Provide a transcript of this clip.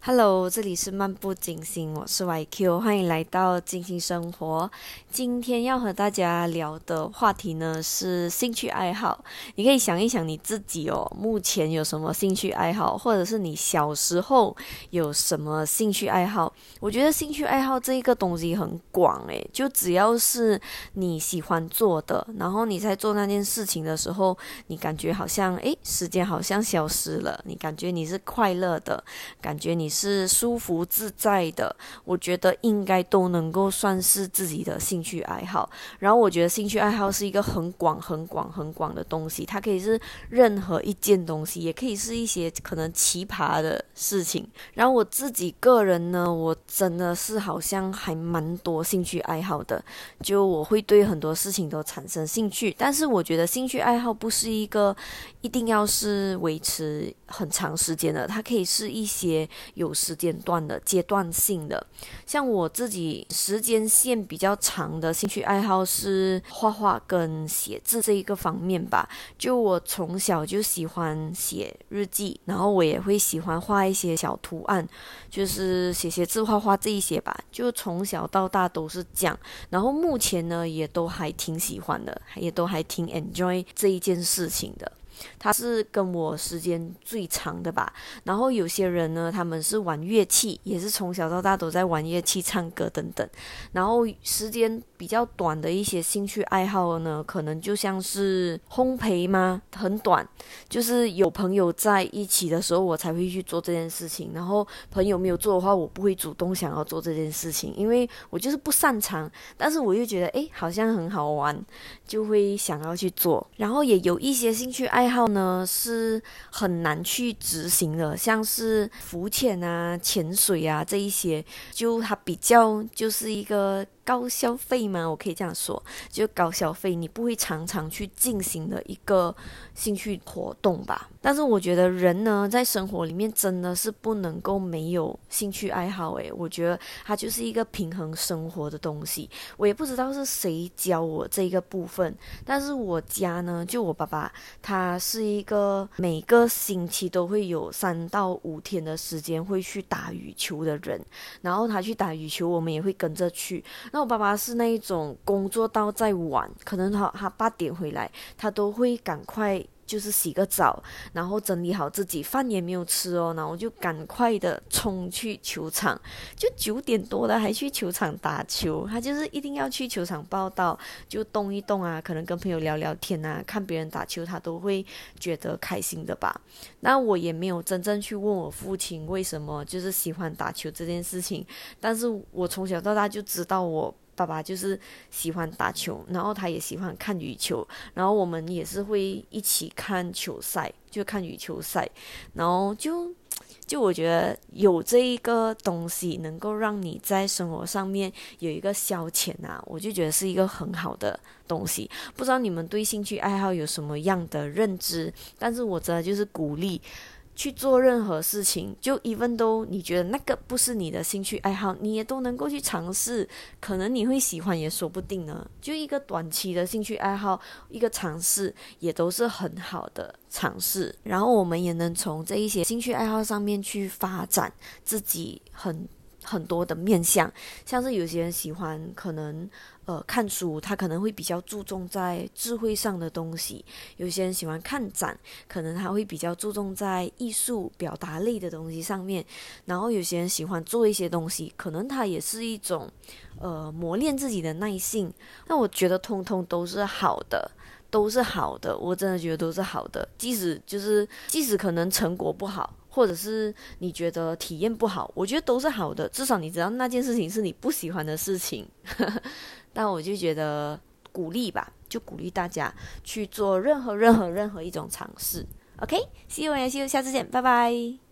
Hello，这里是漫步金星，我是 YQ，欢迎来到金星生活。今天要和大家聊的话题呢是兴趣爱好。你可以想一想你自己哦，目前有什么兴趣爱好，或者是你小时候有什么兴趣爱好？我觉得兴趣爱好这一个东西很广诶，就只要是你喜欢做的，然后你在做那件事情的时候，你感觉好像诶，时间好像消失了，你感觉你是快乐的，感觉你。是舒服自在的，我觉得应该都能够算是自己的兴趣爱好。然后我觉得兴趣爱好是一个很广、很广、很广的东西，它可以是任何一件东西，也可以是一些可能奇葩的事情。然后我自己个人呢，我真的是好像还蛮多兴趣爱好的，就我会对很多事情都产生兴趣。但是我觉得兴趣爱好不是一个一定要是维持很长时间的，它可以是一些。有时间段的阶段性的，像我自己时间线比较长的兴趣爱好是画画跟写字这一个方面吧。就我从小就喜欢写日记，然后我也会喜欢画一些小图案，就是写写字、画画这一些吧。就从小到大都是这样，然后目前呢也都还挺喜欢的，也都还挺 enjoy 这一件事情的。他是跟我时间最长的吧，然后有些人呢，他们是玩乐器，也是从小到大都在玩乐器、唱歌等等，然后时间比较短的一些兴趣爱好呢，可能就像是烘焙吗？很短，就是有朋友在一起的时候，我才会去做这件事情，然后朋友没有做的话，我不会主动想要做这件事情，因为我就是不擅长，但是我又觉得诶，好像很好玩，就会想要去做，然后也有一些兴趣爱。爱好呢是很难去执行的，像是浮潜啊、潜水啊这一些，就它比较就是一个。高消费吗？我可以这样说，就高消费，你不会常常去进行的一个兴趣活动吧。但是我觉得人呢，在生活里面真的是不能够没有兴趣爱好。诶，我觉得它就是一个平衡生活的东西。我也不知道是谁教我这个部分，但是我家呢，就我爸爸，他是一个每个星期都会有三到五天的时间会去打羽球的人。然后他去打羽球，我们也会跟着去。我爸爸是那一种工作到再晚，可能他他八点回来，他都会赶快就是洗个澡，然后整理好自己，饭也没有吃哦，然后就赶快的冲去球场，就九点多了还去球场打球，他就是一定要去球场报道，就动一动啊，可能跟朋友聊聊天啊，看别人打球，他都会觉得开心的吧。那我也没有真正去问我父亲为什么就是喜欢打球这件事情，但是我从小到大就知道我。爸爸就是喜欢打球，然后他也喜欢看羽球，然后我们也是会一起看球赛，就看羽球赛，然后就就我觉得有这一个东西能够让你在生活上面有一个消遣啊，我就觉得是一个很好的东西。不知道你们对兴趣爱好有什么样的认知？但是我真的就是鼓励。去做任何事情，就 even 都你觉得那个不是你的兴趣爱好，你也都能够去尝试，可能你会喜欢也说不定呢。就一个短期的兴趣爱好，一个尝试也都是很好的尝试。然后我们也能从这一些兴趣爱好上面去发展自己很。很多的面向，像是有些人喜欢可能呃看书，他可能会比较注重在智慧上的东西；有些人喜欢看展，可能他会比较注重在艺术表达类的东西上面；然后有些人喜欢做一些东西，可能他也是一种呃磨练自己的耐性。那我觉得通通都是好的，都是好的，我真的觉得都是好的，即使就是即使可能成果不好。或者是你觉得体验不好，我觉得都是好的，至少你知道那件事情是你不喜欢的事情。但我就觉得鼓励吧，就鼓励大家去做任何任何任何一种尝试。OK，See you，See you，下次见，拜拜。